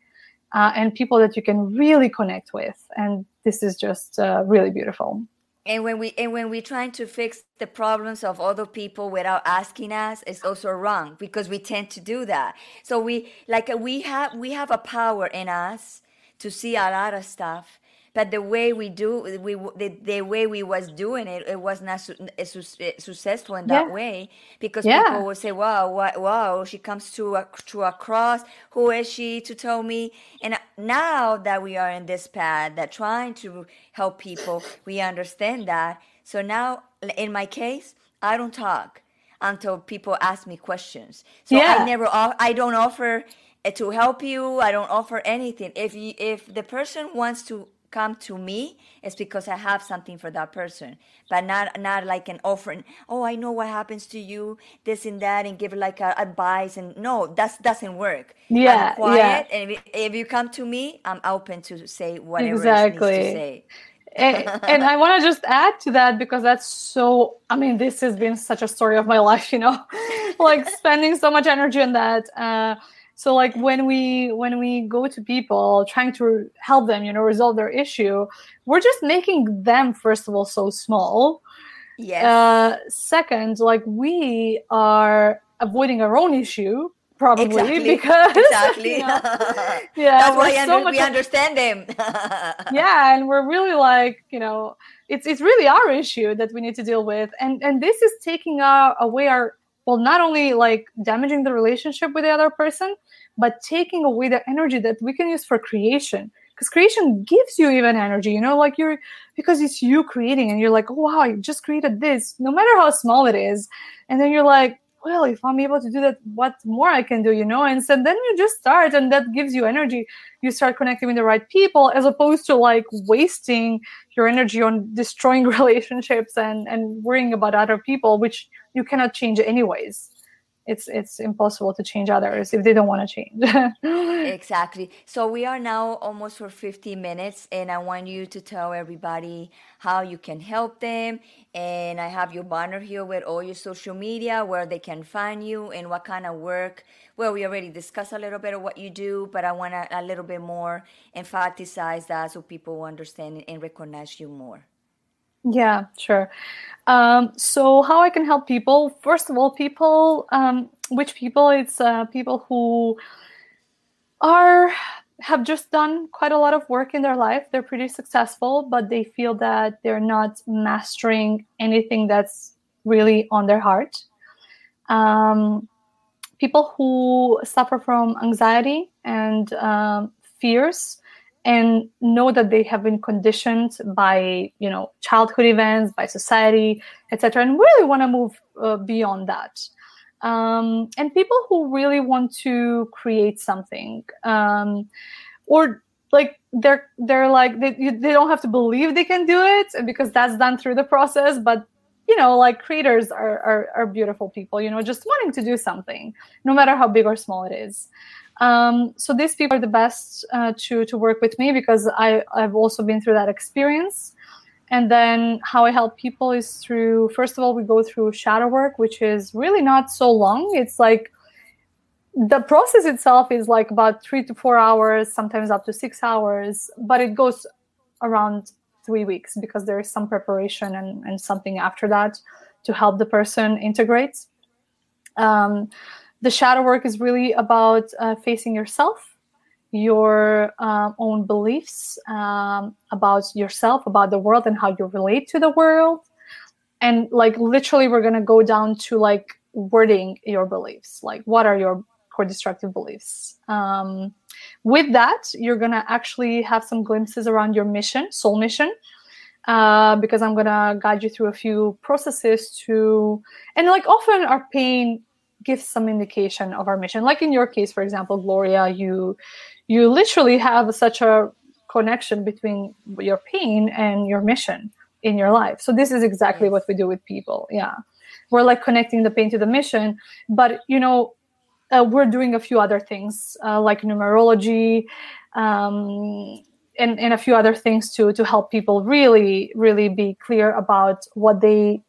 uh, and people that you can really connect with. And this is just uh, really beautiful. And when we and when we're trying to fix the problems of other people without asking us it's also wrong because we tend to do that. So we like we have we have a power in us to see a lot of stuff but the way we do we the, the way we was doing it it was not su- eh, eh, successful in that yeah. way. Because yeah. people would say wow wow she comes to a, to a cross. Who is she to tell me? And uh, now that we are in this path that trying to help people we understand that. So now in my case i don't talk until people ask me questions. So yeah. i never i don't offer eh, to help you. I don't offer anything. If you if the person wants to come to me it's because I have something for that person, but not not like an offering. Oh, I know what happens to you, this and that, and give like a advice. And no, that doesn't work. Yeah, I'm quiet, yeah. and if, if, you come to me, I'm open to say whatever exactly. needs to say. and, and, I want to just add to that because that's so. I mean, this has been such a story of my life, you know, like spending so much energy on that. Uh, so like when we when we go to people trying to help them you know resolve their issue we're just making them first of all so small. Yes. Uh, second like we are avoiding our own issue probably exactly. because exactly. you know, yeah that's why so we understand them. Yeah and we're really like you know it's it's really our issue that we need to deal with and and this is taking our, away our well not only like damaging the relationship with the other person but taking away the energy that we can use for creation. Because creation gives you even energy you know like you're because it's you creating and you're like oh wow i just created this no matter how small it is. And then you're like well if i'm able to do that what more i can do you know? And so then you just start and that gives you energy. You start connecting with the right people as opposed to like wasting your energy on destroying relationships and and worrying about other people which you cannot change anyways it's it's impossible to change others if they don't want to change. Exactly. So we are now almost for 50 minutes and i want you to tell everybody how you can help them. And i have your banner here with all your social media where they can find you and what kind of work. Well we already discussed a little bit of what you do but i want to a little bit more emphasize that so people understand and recognize you more yeah, sure. Um, so how I can help people? First of all, people, um, which people? It's uh, people who are have just done quite a lot of work in their life. They're pretty successful, but they feel that they're not mastering anything that's really on their heart. Um, people who suffer from anxiety and um, fears and know that they have been conditioned by you know childhood events by society etc and really want to move uh, beyond that. Um, and people who really want to create something um, or like they're they're like they, they don't have to believe they can do it because that's done through the process but you know like creators are, are, are beautiful people you know just wanting to do something no matter how big or small it is um, so these people are the best uh, to to work with me because I I've also been through that experience. And then how I help people is through first of all we go through shadow work, which is really not so long. It's like the process itself is like about three to four hours, sometimes up to six hours, but it goes around three weeks because there is some preparation and, and something after that to help the person integrate. Um, the shadow work is really about uh, facing yourself your um, own beliefs um, about yourself about the world and how you relate to the world. And like literally we're to go down to like wording your beliefs. Like what are your core destructive beliefs? Um, with that you're to actually have some glimpses around your mission soul mission uh, because i'm to guide you through a few processes to and like often our pain gives some indication of our mission. Like in your case for example gloria you you literally have such a connection between your pain and your mission in your life. So this is exactly what we do with people yeah. We're like connecting the pain to the mission but you know uh, we're doing a few other things uh, like numerology um, and, and a few other things to to help people really really be clear about what they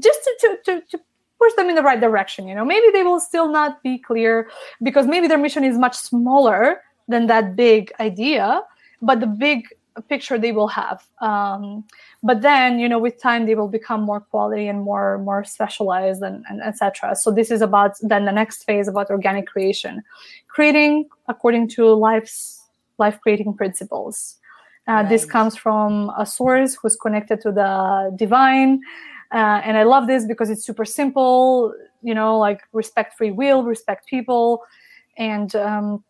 just to, to, to, to push them in the right direction you know? Maybe they will still not be clear because maybe their mission is much smaller than that big idea but the big picture they will have. Um, but then you know with time they will become more quality and more more specialized and, and etc so this is about then the next phase about organic creation creating according to life's life creating principles. Uh, right. this comes from a source who's connected to the divine uh, and I love this because it's super simple, you know, like respect free will, respect people, and um,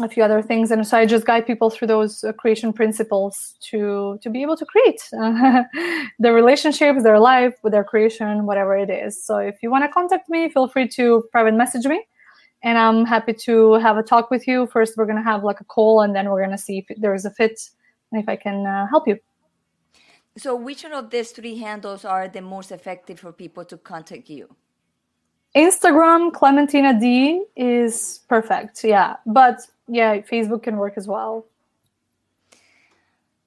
a few other things. And so I just guide people through those uh, creation principles to to be able to create their relationships, their life with their creation, whatever it is. So if you want to contact me, feel free to private message me. And I'm happy to have a talk with you. First, we're going to have like a call, and then we're going to see if there is a fit and if I can uh, help you. So, which one of these three handles are the most effective for people to contact you? Instagram, Clementina D is perfect. Yeah. But yeah, Facebook can work as well.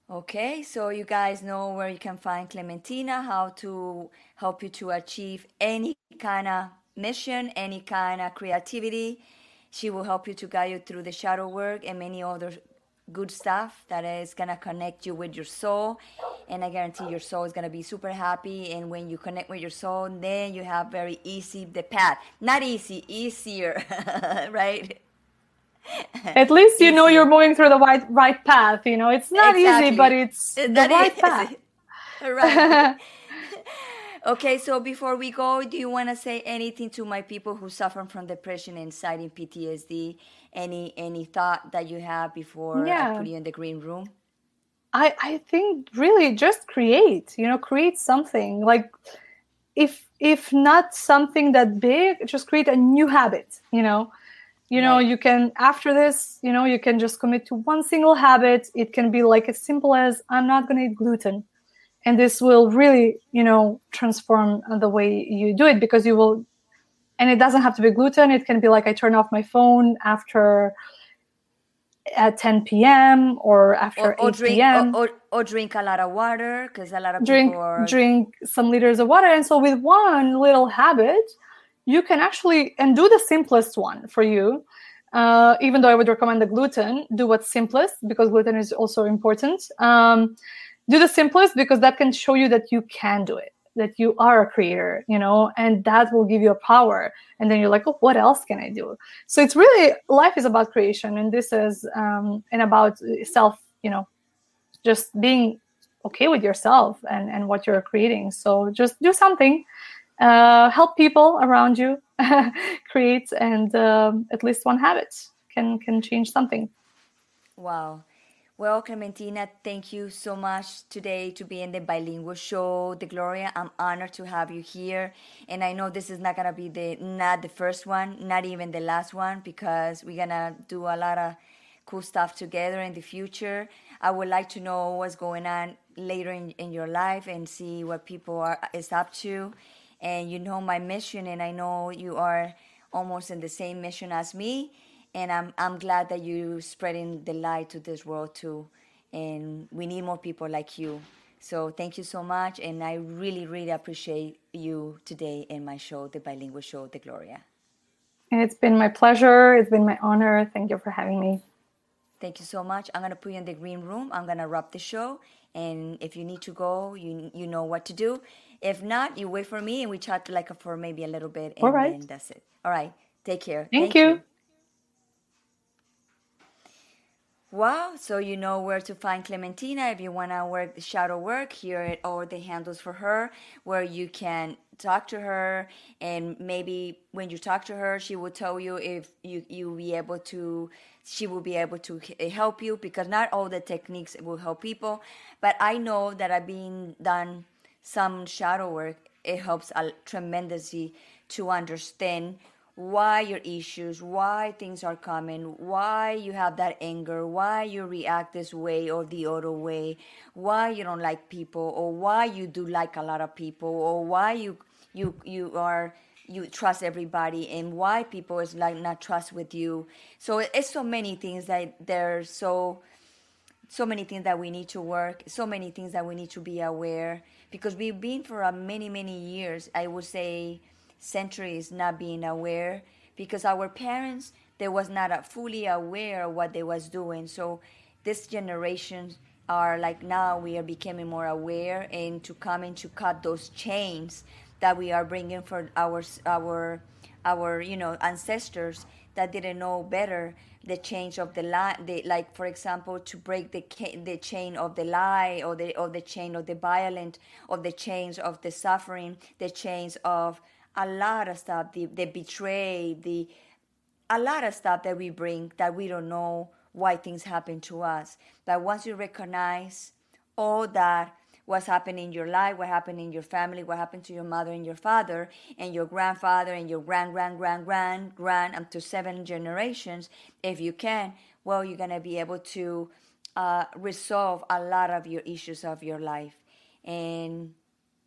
Okay, so you guys know where you can find Clementina, how to help you to achieve any kind of mission, any kind of creativity. She will help you to guide you through the shadow work and many other good stuff that is gonna connect you with your soul. And i guarantee your soul is gonna be super happy. And when you connect with your soul then you have very easy the path. Not easy easier right? At least you know you're moving through the right right path you know? It's not exactly. easy but it's the right path. Right. Okay so before we go do you want to say anything to my people who suffer from depression anxiety and ptsd any any thought that you have before yeah. I put you in the green room? I I think really just create, you know, create something like if if not something that big just create a new habit you know you know right. you can after this you know you can just commit to one single habit it can be like as simple as i'm not going to eat gluten and this will really you know transform the way you do it because you will and it doesn't have to be gluten it can be like i turn off my phone after at 10 p.m. or after or, or 8 drink, p.m. Or, or, or, drink a lot of water because a lot of drink are... drink some liters of water. And so with one little habit, you can actually and do the simplest one for you. Uh, even though I would recommend the gluten, do what's simplest because gluten is also important. Um, do the simplest because that can show you that you can do it that you are a creator you know and that will give you a power. And then you're like oh what else can i do? So it's really life is about creation and this is um and about self you know just being okay with yourself and and what you're creating. So just do something uh help people around you create and um, at least one habit can can change something. Wow well, Clementina, thank you so much today to be in the bilingual show. The Gloria, I'm honored to have you here. And I know this is not gonna be the not the first one, not even the last one, because we're gonna do a lot of cool stuff together in the future. I would like to know what's going on later in, in your life and see what people are is up to. And you know my mission, and I know you are almost in the same mission as me and I'm I'm glad that you're spreading the light to this world too, and we need more people like you. So thank you so much, and I really really appreciate you today in my show, the bilingual show, the Gloria. It's been my pleasure. It's been my honor. Thank you for having me. Thank you so much. I'm gonna put you in the green room. I'm gonna wrap the show, and if you need to go, you you know what to do. If not, you wait for me, and we chat like for maybe a little bit, and All right. then that's it. All right. Take care. Thank, Thank you. you. Wow, so you know where to find Clementina if you want to work the shadow work. Here are all the handles for her where you can talk to her and maybe when you talk to her she will tell you if you you be able to she will be able to help you because not all the techniques will help people but i know that i've been done some shadow work it helps tremendously to understand why your issues, why things are coming, why you have that anger, why you react this way or the other way, why you don't like people, or why you do like a lot of people, or why you you you are you trust everybody and why people is like not trust with you. So it's so many things that there's so so many things that we need to work, so many things that we need to be aware because we've been for a many many years. I would say centuries not being aware because our parents they was not fully aware of what they was doing. So this generation are like now we are becoming more aware and to come in to cut those chains that we are bringing for our our our you know ancestors that didn't know better the change of the lie the, like for example to break the the chain of the lie or the or the chain of the violent or the chains of the suffering the chains of a lot of stuff, the, the betray, the a lot of stuff that we bring that we don't know why things happen to us. But once you recognize all that what's happening in your life, what happened in your family, what happened to your mother and your father, and your grandfather and your grand, grand, grand, grand, grand, up to seven generations, if you can, well, you're gonna be able to uh, resolve a lot of your issues of your life. And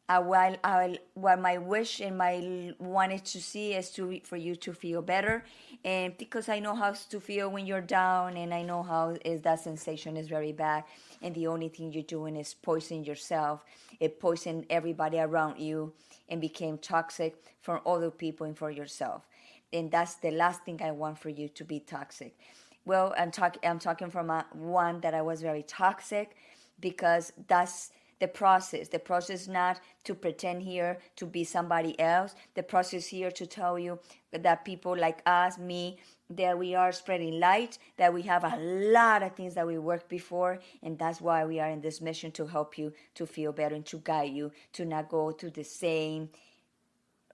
uh, while I, what my wish and my wanted to see is to for you to feel better, and because I know how to feel when you're down, and I know how is that sensation is very bad, and the only thing you're doing is poison yourself. It poisoned everybody around you, and became toxic for other people and for yourself. And that's the last thing I want for you to be toxic. Well, I'm talking. I'm talking from a, one that I was very toxic, because that's the process. The process not to pretend here to be somebody else. The process here to tell you that people like us, me, that we are spreading light, that we have a lot of things that we worked before, and that's why we are in this mission to help you to feel better and to guide you to not go through the same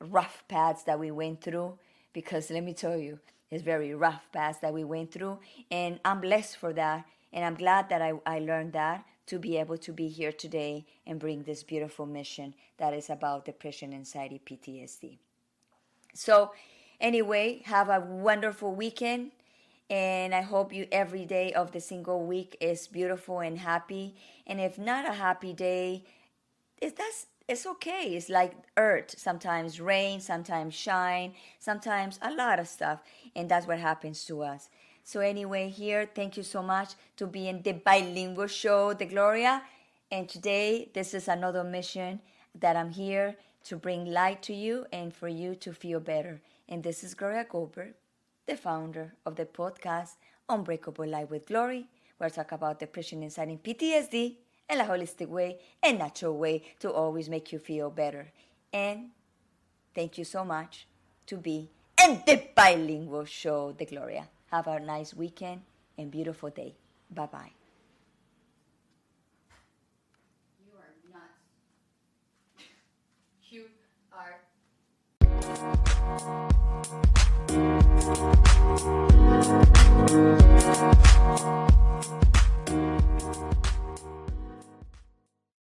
rough paths that we went through. Because let me tell you, it's very rough paths that we went through, and I'm blessed for that, and I'm glad that I, I learned that to be able to be here today and bring this beautiful mission that is about depression, anxiety, PTSD. So, anyway, have a wonderful weekend. And I hope you every day of the single week is beautiful and happy. And if not a happy day, it, that's it's okay. It's like earth. Sometimes rain, sometimes shine, sometimes a lot of stuff. And that's what happens to us. So anyway, here, thank you so much to be in the bilingual show, The Gloria. And today, this is another mission that I'm here to bring light to you and for you to feel better. And this is Gloria Goldberg, the founder of the podcast Unbreakable Life with Glory, where I talk about depression, and PTSD and a holistic way and natural way to always make you feel better. And thank you so much to be in the bilingual show, The Gloria. Have a nice weekend and beautiful day. Bye bye. You are nuts. you are.